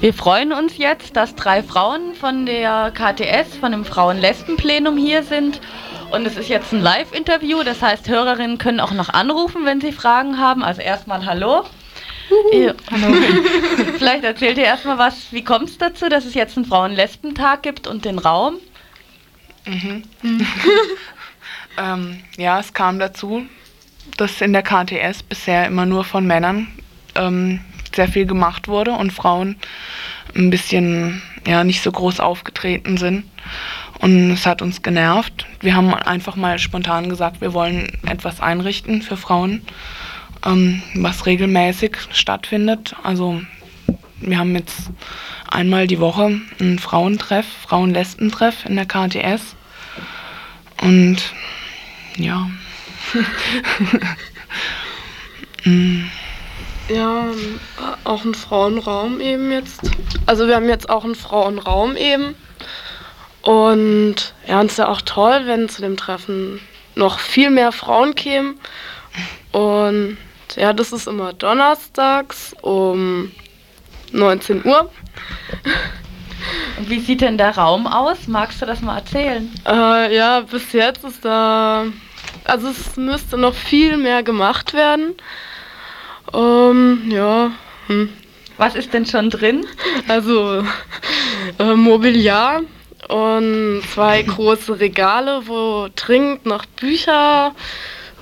Wir freuen uns jetzt, dass drei Frauen von der KTS, von dem Frauen-Lesben-Plenum hier sind. Und es ist jetzt ein Live-Interview, das heißt, Hörerinnen können auch noch anrufen, wenn sie Fragen haben. Also erstmal Hallo. Ja, hallo. Vielleicht erzählt ihr erstmal was, wie kommt es dazu, dass es jetzt einen Frauen-Lesben-Tag gibt und den Raum? Mhm. ähm, ja, es kam dazu, dass in der KTS bisher immer nur von Männern ähm, sehr viel gemacht wurde und Frauen ein bisschen ja nicht so groß aufgetreten sind. Und es hat uns genervt. Wir haben einfach mal spontan gesagt, wir wollen etwas einrichten für Frauen, ähm, was regelmäßig stattfindet. Also wir haben jetzt einmal die Woche einen Frauentreff, Frauen-Lesben-Treff in der KTS. Und ja. mm. Ja, auch ein Frauenraum eben jetzt. Also wir haben jetzt auch einen Frauenraum eben. Und ja, uns ist ja auch toll, wenn zu dem Treffen noch viel mehr Frauen kämen. Und ja, das ist immer donnerstags um 19 Uhr. Und wie sieht denn der Raum aus? Magst du das mal erzählen? Äh, ja, bis jetzt ist da. Also es müsste noch viel mehr gemacht werden. Ähm, ja. Hm. Was ist denn schon drin? Also äh, Mobiliar und zwei große Regale, wo dringend noch Bücher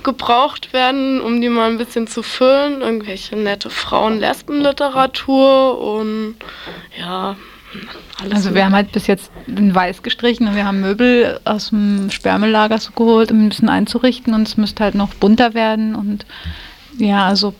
gebraucht werden, um die mal ein bisschen zu füllen. Irgendwelche nette Frauen-Lesben-Literatur und ja. Alles also wir haben halt bis jetzt in weiß gestrichen und wir haben Möbel aus dem Sperrmülllager so geholt, um ein bisschen einzurichten und es müsste halt noch bunter werden und ja, also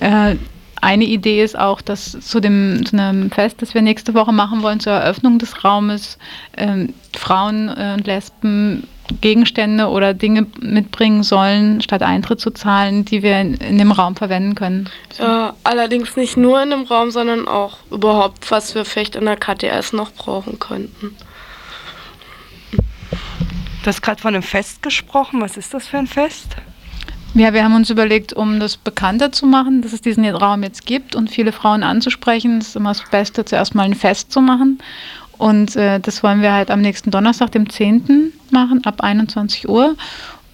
äh, eine Idee ist auch, dass zu dem zu einem Fest, das wir nächste Woche machen wollen, zur Eröffnung des Raumes, äh, Frauen äh, und Lesben Gegenstände oder Dinge mitbringen sollen, statt Eintritt zu zahlen, die wir in, in dem Raum verwenden können. Ja, allerdings nicht nur in dem Raum, sondern auch überhaupt, was wir vielleicht in der KTS noch brauchen könnten. Du hast gerade von einem Fest gesprochen. Was ist das für ein Fest? Ja, wir haben uns überlegt, um das bekannter zu machen, dass es diesen Raum jetzt gibt und viele Frauen anzusprechen, ist immer das Beste, zuerst mal ein Fest zu machen. Und äh, das wollen wir halt am nächsten Donnerstag, dem 10. machen, ab 21 Uhr.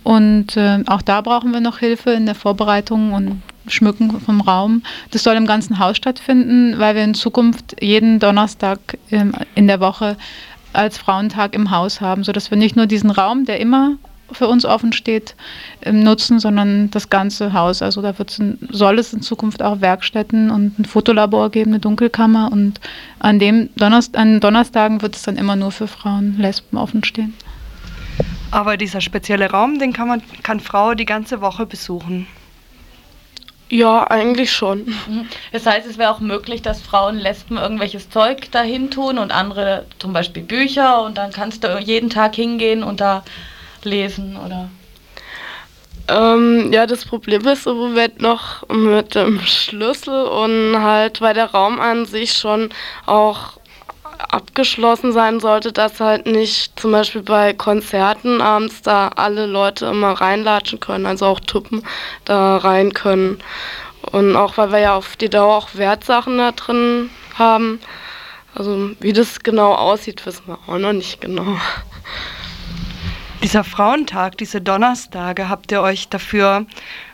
Und äh, auch da brauchen wir noch Hilfe in der Vorbereitung und Schmücken vom Raum. Das soll im ganzen Haus stattfinden, weil wir in Zukunft jeden Donnerstag ähm, in der Woche als Frauentag im Haus haben, sodass wir nicht nur diesen Raum, der immer für uns offen steht, ähm, nutzen, sondern das ganze Haus. Also da in, soll es in Zukunft auch Werkstätten und ein Fotolabor geben, eine Dunkelkammer und an dem Donnerst an Donnerstagen wird es dann immer nur für Frauen, Lesben offen stehen. Aber dieser spezielle Raum, den kann man kann Frau die ganze Woche besuchen. Ja, eigentlich schon. Mhm. Das heißt, es wäre auch möglich, dass Frauen Lesben irgendwelches Zeug dahin tun und andere zum Beispiel Bücher und dann kannst du jeden Tag hingehen und da lesen oder? Ähm, ja, das Problem ist im Moment noch mit dem Schlüssel und halt, weil der Raum an sich schon auch abgeschlossen sein sollte, dass halt nicht zum Beispiel bei Konzerten abends da alle Leute immer reinlatschen können, also auch Tuppen da rein können. Und auch weil wir ja auf die Dauer auch Wertsachen da drin haben. Also wie das genau aussieht, wissen wir auch noch nicht genau. Dieser Frauentag, diese Donnerstage, habt ihr euch dafür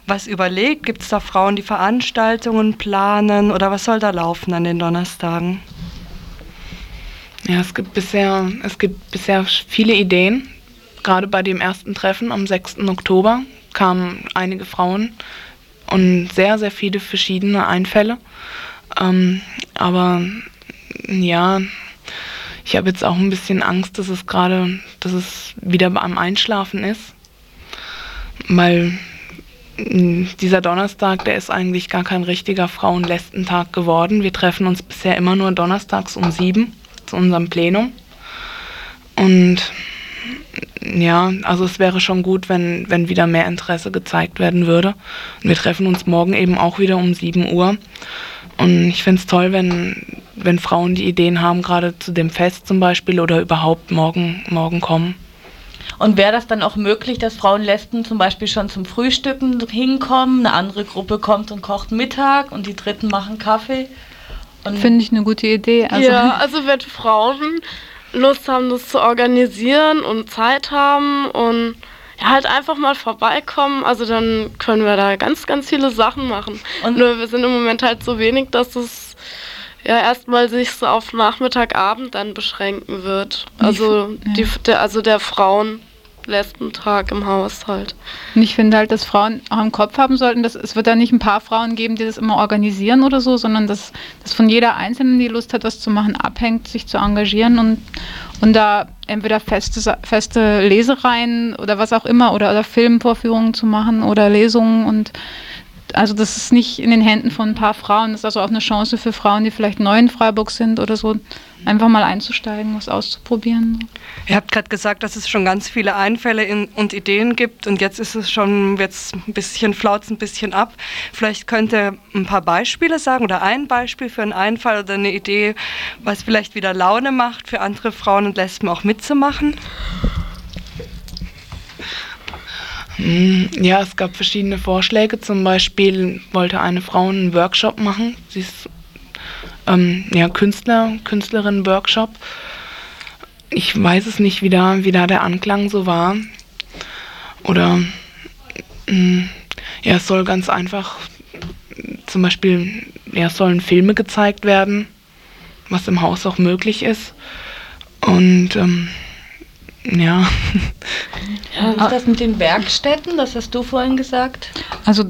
was überlegt? Gibt es da Frauen, die Veranstaltungen planen oder was soll da laufen an den Donnerstagen? Ja, es gibt bisher, es gibt bisher viele Ideen. Gerade bei dem ersten Treffen am 6. Oktober kamen einige Frauen und sehr, sehr viele verschiedene Einfälle. Ähm, aber ja, ich habe jetzt auch ein bisschen Angst, dass es gerade, dass es wieder am Einschlafen ist, weil dieser Donnerstag, der ist eigentlich gar kein richtiger Frauenlästentag geworden. Wir treffen uns bisher immer nur donnerstags um sieben zu unserem Plenum. Und ja, also es wäre schon gut, wenn, wenn wieder mehr Interesse gezeigt werden würde. Und wir treffen uns morgen eben auch wieder um 7 Uhr. Und ich finde es toll, wenn, wenn Frauen die Ideen haben, gerade zu dem Fest zum Beispiel oder überhaupt morgen, morgen kommen. Und wäre das dann auch möglich, dass Frauen Lesben zum Beispiel schon zum Frühstücken hinkommen, eine andere Gruppe kommt und kocht Mittag und die Dritten machen Kaffee? Finde ich eine gute Idee. Also ja, also wenn Frauen Lust haben, das zu organisieren und Zeit haben und ja, halt einfach mal vorbeikommen. Also dann können wir da ganz, ganz viele Sachen machen. Und Nur wir sind im Moment halt so wenig, dass es ja erstmal sich so auf Nachmittagabend dann beschränken wird. Also, ja. die, der, also der Frauen. Lesbentag im Haushalt. Und ich finde halt, dass Frauen auch im Kopf haben sollten, dass es wird da nicht ein paar Frauen geben, die das immer organisieren oder so, sondern dass, dass von jeder Einzelnen, die Lust hat, was zu machen, abhängt, sich zu engagieren und, und da entweder feste, feste Lesereien oder was auch immer oder, oder Filmvorführungen zu machen oder Lesungen und also das ist nicht in den Händen von ein paar Frauen. Das ist also auch eine Chance für Frauen, die vielleicht neu in Freiburg sind oder so, einfach mal einzusteigen, was auszuprobieren. Ihr habt gerade gesagt, dass es schon ganz viele Einfälle in, und Ideen gibt und jetzt ist es schon jetzt ein bisschen flaut ein bisschen ab. Vielleicht könnt ihr ein paar Beispiele sagen oder ein Beispiel für einen Einfall oder eine Idee, was vielleicht wieder Laune macht für andere Frauen und Lesben auch mitzumachen. Hm, ja, es gab verschiedene Vorschläge. Zum Beispiel wollte eine Frau einen Workshop machen. Sie ist ähm, ja, Künstler, Künstlerin-Workshop. Ich weiß es nicht, wie da, wie da der Anklang so war. Oder mh, hm, ja, es soll ganz einfach zum Beispiel, ja, es sollen Filme gezeigt werden, was im Haus auch möglich ist. Und ähm, ja. Ist das mit den Werkstätten? Das hast du vorhin gesagt. Also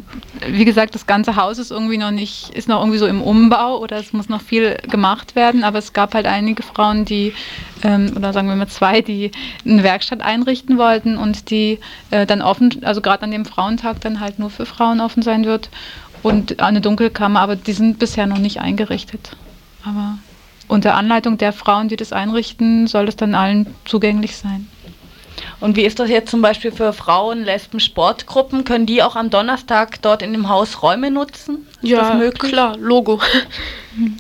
wie gesagt, das ganze Haus ist irgendwie noch nicht, ist noch irgendwie so im Umbau oder es muss noch viel gemacht werden. Aber es gab halt einige Frauen, die ähm, oder sagen wir mal zwei, die eine Werkstatt einrichten wollten und die äh, dann offen, also gerade an dem Frauentag dann halt nur für Frauen offen sein wird und eine Dunkelkammer. Aber die sind bisher noch nicht eingerichtet. Aber unter Anleitung der Frauen, die das einrichten, soll es dann allen zugänglich sein. Und wie ist das jetzt zum Beispiel für Frauen, Lesben, Sportgruppen? Können die auch am Donnerstag dort in dem Haus Räume nutzen? Ist ja, klar, Logo.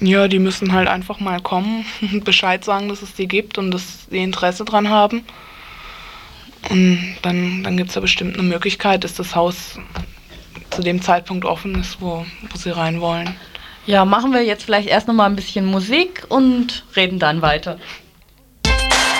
Ja, die müssen halt einfach mal kommen und Bescheid sagen, dass es die gibt und dass sie Interesse dran haben. Und dann, dann gibt es ja bestimmt eine Möglichkeit, dass das Haus zu dem Zeitpunkt offen ist, wo, wo sie rein wollen. Ja, machen wir jetzt vielleicht erst noch mal ein bisschen Musik und reden dann weiter.